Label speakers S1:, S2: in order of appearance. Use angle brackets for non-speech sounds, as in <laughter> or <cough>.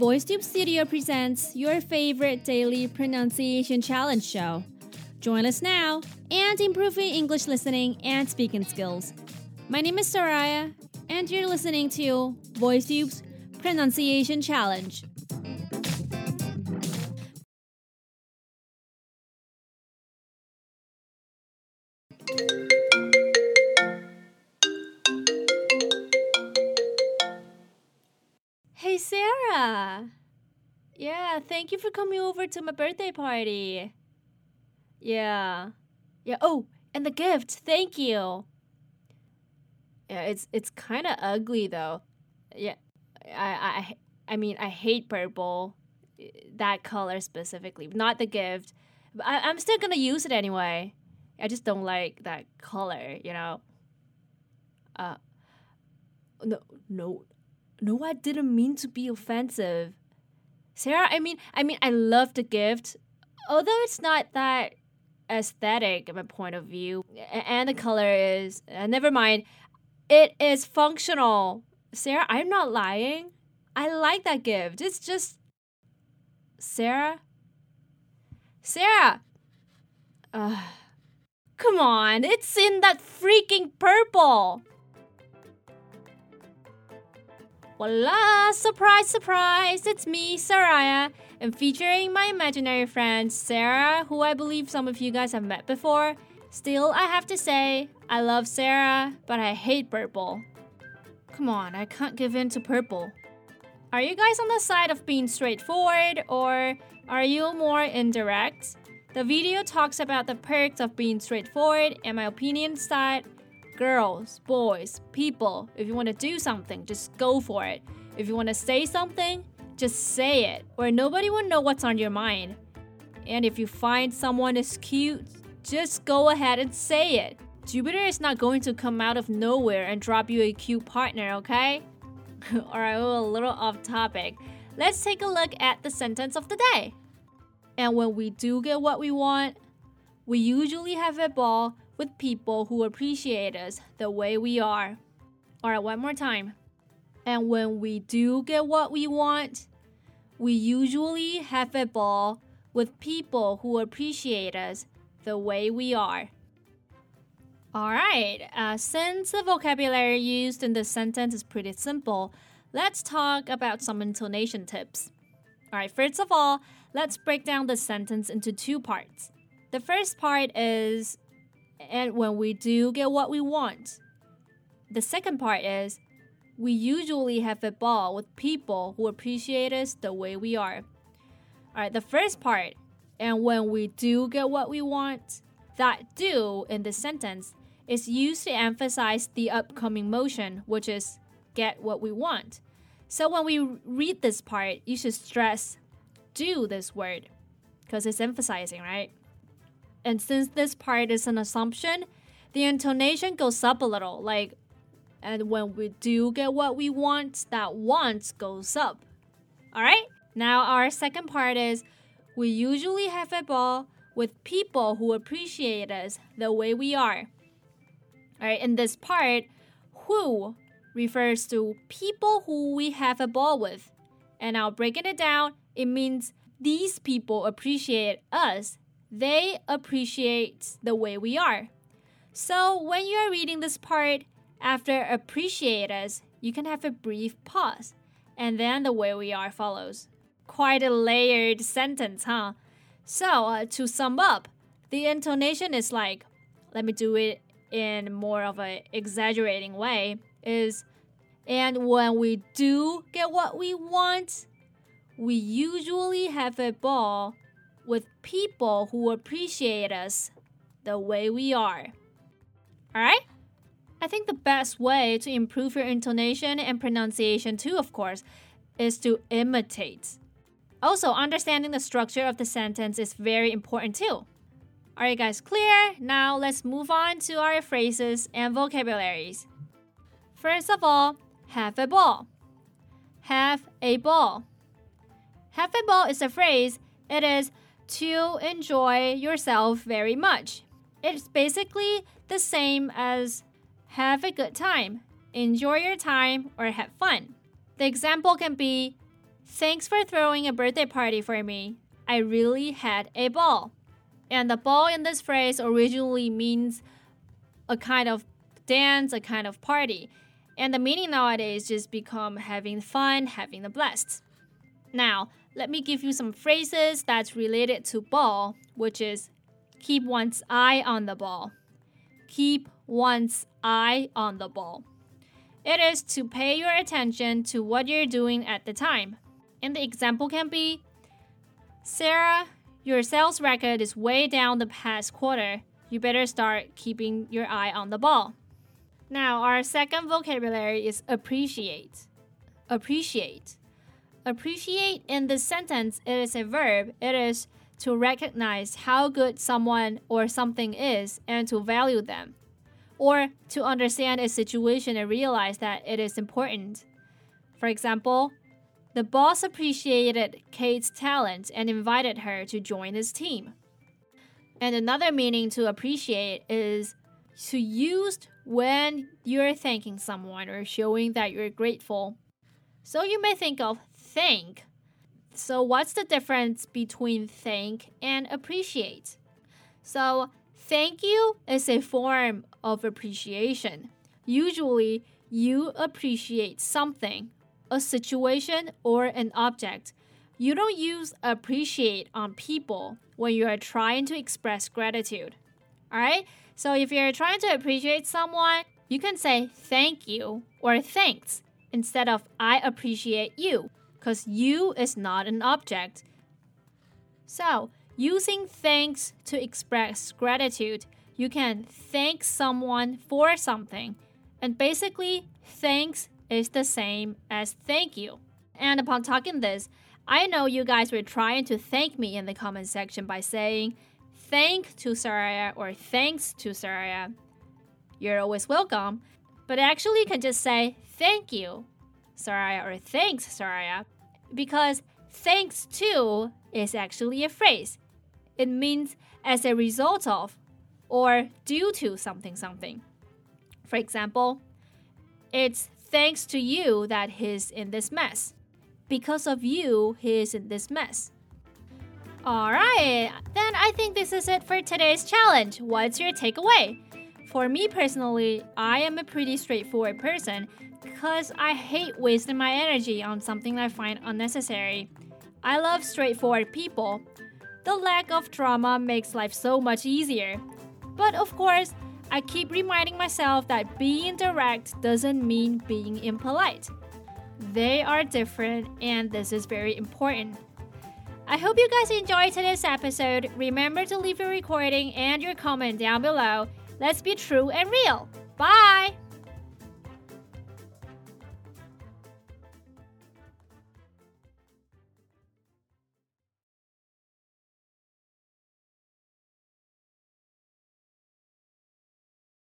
S1: VoiceTube Studio presents your favorite daily pronunciation challenge show. Join us now and improve your English listening and speaking skills. My name is Soraya, and you're listening to VoiceTube's Pronunciation Challenge. Sarah! Yeah, thank you for coming over to my birthday party. Yeah. Yeah, oh, and the gift. Thank you. Yeah, it's it's kind of ugly though. Yeah. I I I mean, I hate purple. That color specifically, not the gift. But I, I'm still gonna use it anyway. I just don't like that color, you know. Uh, no, no, no. I didn't mean to be offensive, Sarah. I mean, I mean, I love the gift, although it's not that aesthetic in my point of view, and the color is. Uh, never mind. It is functional, Sarah. I'm not lying. I like that gift. It's just Sarah. Sarah. Uh, come on, it's in that freaking purple. Voila! Surprise, surprise! It's me, Soraya, and featuring my imaginary friend Sarah, who I believe some of you guys have met before. Still, I have to say, I love Sarah, but I hate purple. Come on, I can't give in to purple. Are you guys on the side of being straightforward, or are you more indirect? The video talks about the perks of being straightforward, and my opinion that girls, boys, people, if you want to do something, just go for it. If you want to say something, just say it, or nobody will know what's on your mind. And if you find someone is cute, just go ahead and say it. Jupiter is not going to come out of nowhere and drop you a cute partner, okay? <laughs> Alright, we're a little off topic. Let's take a look at the sentence of the day. And when we do get what we want, we usually have a ball with people who appreciate us the way we are. Alright, one more time. And when we do get what we want, we usually have a ball with people who appreciate us the way we are. Alright, uh, since the vocabulary used in this sentence is pretty simple, let's talk about some intonation tips. Alright, first of all, let's break down the sentence into two parts. The first part is, and when we do get what we want. The second part is, we usually have a ball with people who appreciate us the way we are. Alright, the first part, and when we do get what we want, that do in this sentence is used to emphasize the upcoming motion, which is get what we want. So when we read this part, you should stress do this word because it's emphasizing, right? And since this part is an assumption, the intonation goes up a little, like, and when we do get what we want, that want goes up. All right? Now, our second part is we usually have a ball with people who appreciate us the way we are. All right, in this part, who refers to people who we have a ball with. And now breaking it down, it means these people appreciate us. They appreciate the way we are. So when you are reading this part, after appreciate us, you can have a brief pause. And then the way we are follows. Quite a layered sentence, huh? So, uh, to sum up, the intonation is like, let me do it in more of an exaggerating way is and when we do get what we want, we usually have a ball with people who appreciate us the way we are. Alright? I think the best way to improve your intonation and pronunciation, too, of course, is to imitate. Also, understanding the structure of the sentence is very important, too. Alright, guys clear? Now let's move on to our phrases and vocabularies. First of all, have a ball. Have a ball. Have a ball is a phrase. It is to enjoy yourself very much. It's basically the same as have a good time, enjoy your time, or have fun. The example can be Thanks for throwing a birthday party for me. I really had a ball. And the ball in this phrase originally means a kind of dance, a kind of party. And the meaning nowadays just become having fun, having the blast. Now, let me give you some phrases that's related to ball, which is keep one's eye on the ball. Keep one's eye on the ball. It is to pay your attention to what you're doing at the time. And the example can be Sarah, your sales record is way down the past quarter. You better start keeping your eye on the ball. Now, our second vocabulary is appreciate. Appreciate. Appreciate in this sentence, it is a verb. It is to recognize how good someone or something is and to value them, or to understand a situation and realize that it is important. For example, the boss appreciated Kate's talent and invited her to join his team. And another meaning to appreciate is to use when you're thanking someone or showing that you're grateful. So you may think of thank. So, what's the difference between think and appreciate? So, thank you is a form of appreciation. Usually, you appreciate something a situation, or an object. You don't use appreciate on people when you are trying to express gratitude. Alright? So if you're trying to appreciate someone, you can say thank you or thanks instead of I appreciate you, because you is not an object. So, using thanks to express gratitude, you can thank someone for something. And basically, thanks is the same as thank you. And upon talking this, I know you guys were trying to thank me in the comment section by saying thank to Soraya or thanks to Soraya. You're always welcome, but actually you can just say thank you, Soraya, or thanks, Soraya, because thanks to is actually a phrase. It means as a result of or due to something something. For example, it's thanks to you that he's in this mess. Because of you, he is in this mess. Alright, then I think this is it for today's challenge. What's your takeaway? For me personally, I am a pretty straightforward person because I hate wasting my energy on something I find unnecessary. I love straightforward people. The lack of drama makes life so much easier. But of course, I keep reminding myself that being direct doesn't mean being impolite. They are different, and this is very important. I hope you guys enjoyed today's episode. Remember to leave your recording and your comment down below. Let's be true and real. Bye!